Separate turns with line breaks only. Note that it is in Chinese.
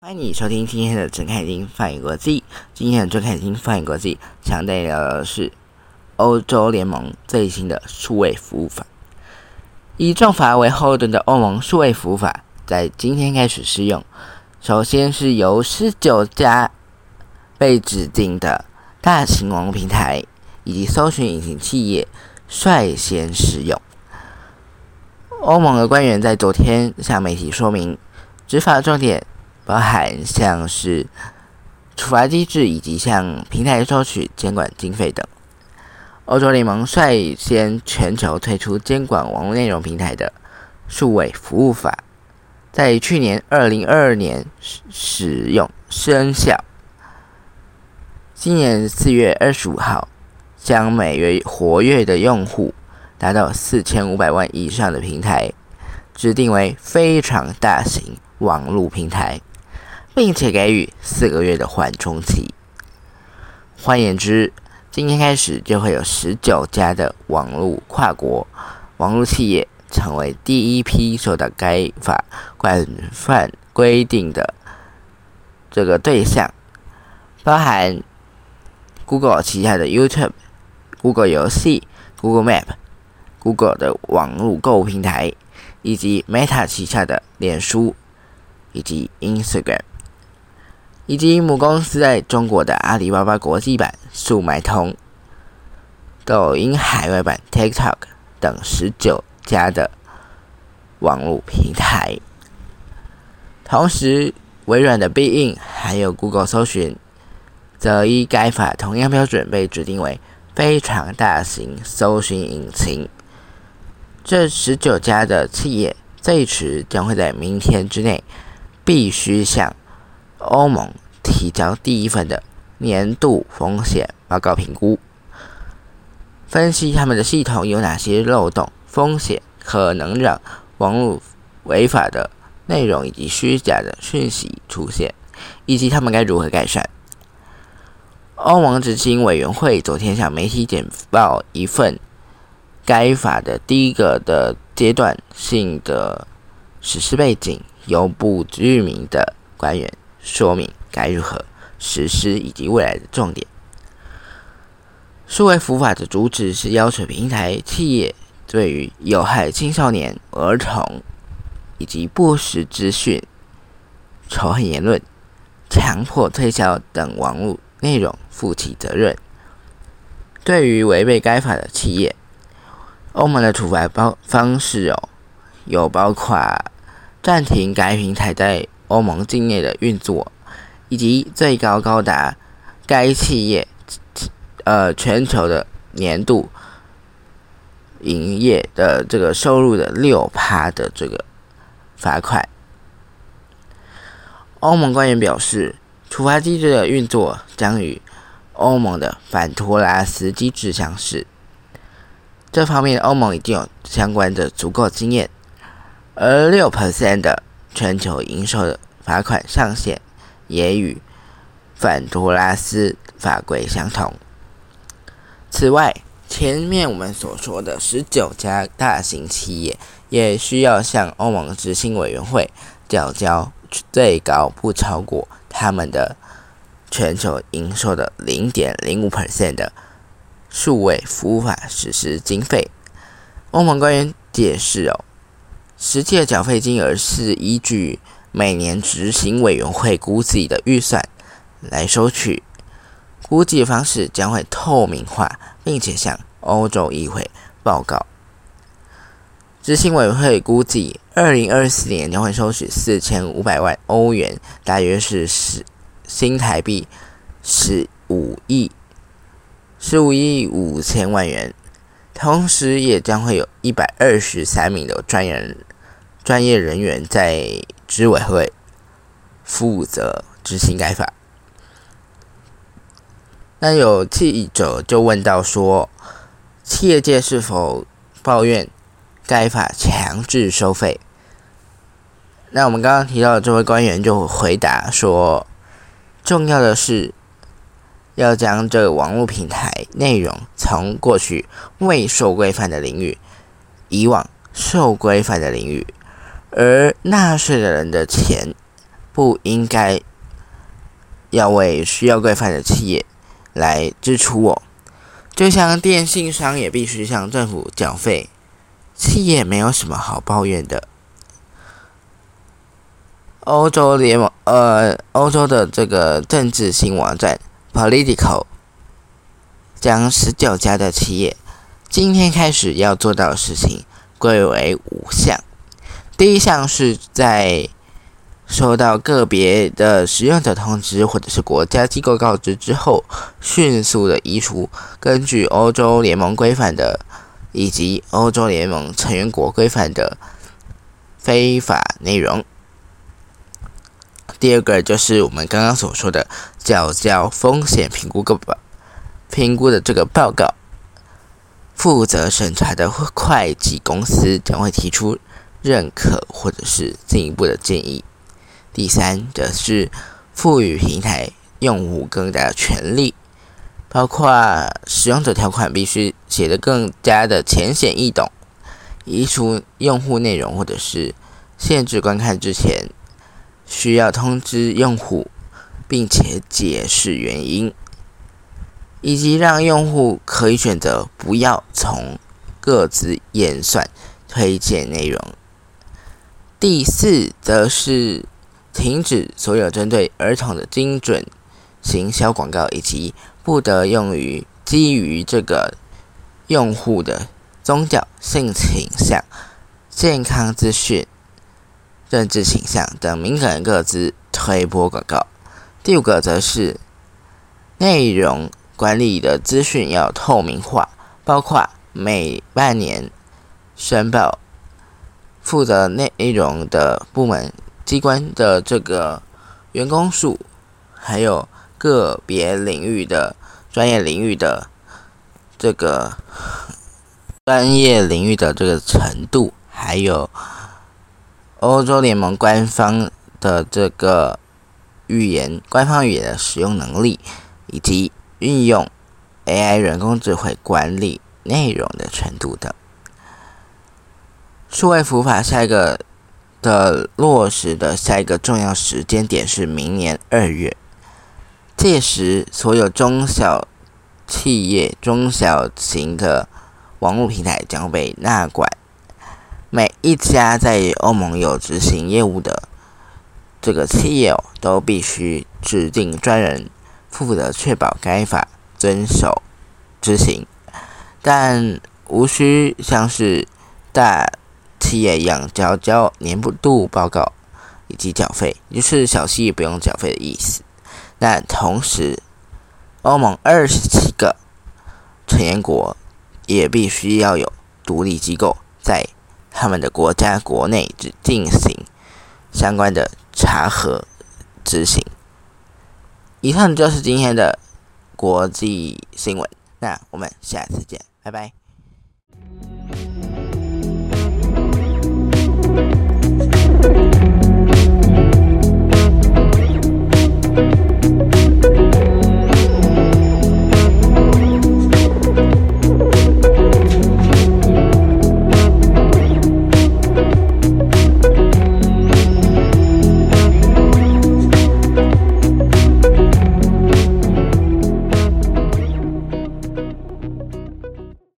欢迎你收听今天的陈凯金翻译国际。今天的陈凯金翻译国际，想带聊的是欧洲联盟最新的数位服务法。以重罚为后盾的欧盟数位服务法，在今天开始试用。首先是由十九家被指定的大型网络平台以及搜寻引擎企业率先使用。欧盟的官员在昨天向媒体说明，执法重点包含像是处罚机制以及向平台收取监管经费等。欧洲联盟率先全球推出监管网络内容平台的数位服务法，在去年二零二二年使使用生效。今年四月二十五号，将每月活跃的用户达到四千五百万以上的平台，指定为非常大型网络平台，并且给予四个月的缓冲期。换言之，今天开始，就会有十九家的网络跨国网络企业成为第一批受到该法广泛规定的这个对象，包含 Google 旗下的 YouTube、Google 游戏、Google Map、Google 的网络购物平台，以及 Meta 旗下的脸书以及 Instagram。以及母公司在中国的阿里巴巴国际版、数买通、抖音海外版、TikTok 等十九家的网络平台。同时，微软的 Bing 还有 Google 搜寻，则依该法同样标准被指定为非常大型搜寻引擎。这十九家的企业最迟将会在明天之内必须向。欧盟提交第一份的年度风险报告评估，分析他们的系统有哪些漏洞、风险，可能让网络违法的内容以及虚假的讯息出现，以及他们该如何改善。欧盟执行委员会昨天向媒体简报一份该法的第一个的阶段性的实施背景，由不具名的官员。说明该如何实施以及未来的重点。数位服法的主旨是要求平台企业对于有害青少年、儿童以及不实资讯、仇恨言论、强迫推销等网络内容负起责任。对于违背该法的企业，欧盟的处罚包方式有有包括暂停该平台在欧盟境内的运作，以及最高高达该企业呃全球的年度营业的这个收入的六趴的这个罚款。欧盟官员表示，处罚机制的运作将与欧盟的反托拉斯机制相似。这方面，欧盟已经有相关的足够经验，而六 percent 的。全球营收的罚款上限也与反托拉斯法规相同。此外，前面我们所说的十九家大型企业也需要向欧盟执行委员会缴交最高不超过他们的全球营收的零点零五 percent 的数位服务法实施经费。欧盟官员解释哦。实际的缴费金额是依据每年执行委员会估计的预算来收取，估计方式将会透明化，并且向欧洲议会报告。执行委员会估计，二零二四年将会收取四千五百万欧元，大约是十新台币十五亿十五亿五千万元。同时，也将会有一百二十三名的专业专业人员在执委会负责执行该法。那有记者就问到说，企业界是否抱怨该法强制收费？那我们刚刚提到的这位官员就回答说，重要的是要将这个网络平台内容从过去未受规范的领域移往受规范的领域，而纳税的人的钱不应该要为需要规范的企业来支出哦。就像电信商也必须向政府缴费，企业没有什么好抱怨的。欧洲联盟，呃，欧洲的这个政治新网站 Political 将十九家的企业今天开始要做到的事情归为五项。第一项是在收到个别的使用者通知或者是国家机构告知之后，迅速的移除根据欧洲联盟规范的以及欧洲联盟成员国规范的非法内容。第二个就是我们刚刚所说的叫叫风险评估个报评估的这个报告，负责审查的会计公司将会提出认可或者是进一步的建议。第三则是赋予平台用户更大的权利，包括使用者条款必须写得更加的浅显易懂，移除用户内容或者是限制观看之前。需要通知用户，并且解释原因，以及让用户可以选择不要从各自演算推荐内容。第四，则是停止所有针对儿童的精准行销广告，以及不得用于基于这个用户的宗教、性倾向、健康资讯。政治倾向等敏感各自推播广告。第五个则是内容管理的资讯要透明化，包括每半年申报负责内容的部门机关的这个员工数，还有个别领域的专业领域的这个专业领域的这个程度，还有。欧洲联盟官方的这个语言，官方语言的使用能力，以及运用 AI 人工智慧管理内容的程度等。数位服务法下一个的落实的下一个重要时间点是明年二月，届时所有中小企业、中小型的网络平台将被纳管。每一家在欧盟有执行业务的这个企业，都必须指定专人负责确保该法遵守执行，但无需像是大企业一样交交年度报告以及缴费，就是小企业不用缴费的意思。但同时，欧盟二十七个成员国也必须要有独立机构在。他们的国家国内只进行相关的查核执行。以上就是今天的国际新闻，那我们下次见，拜拜。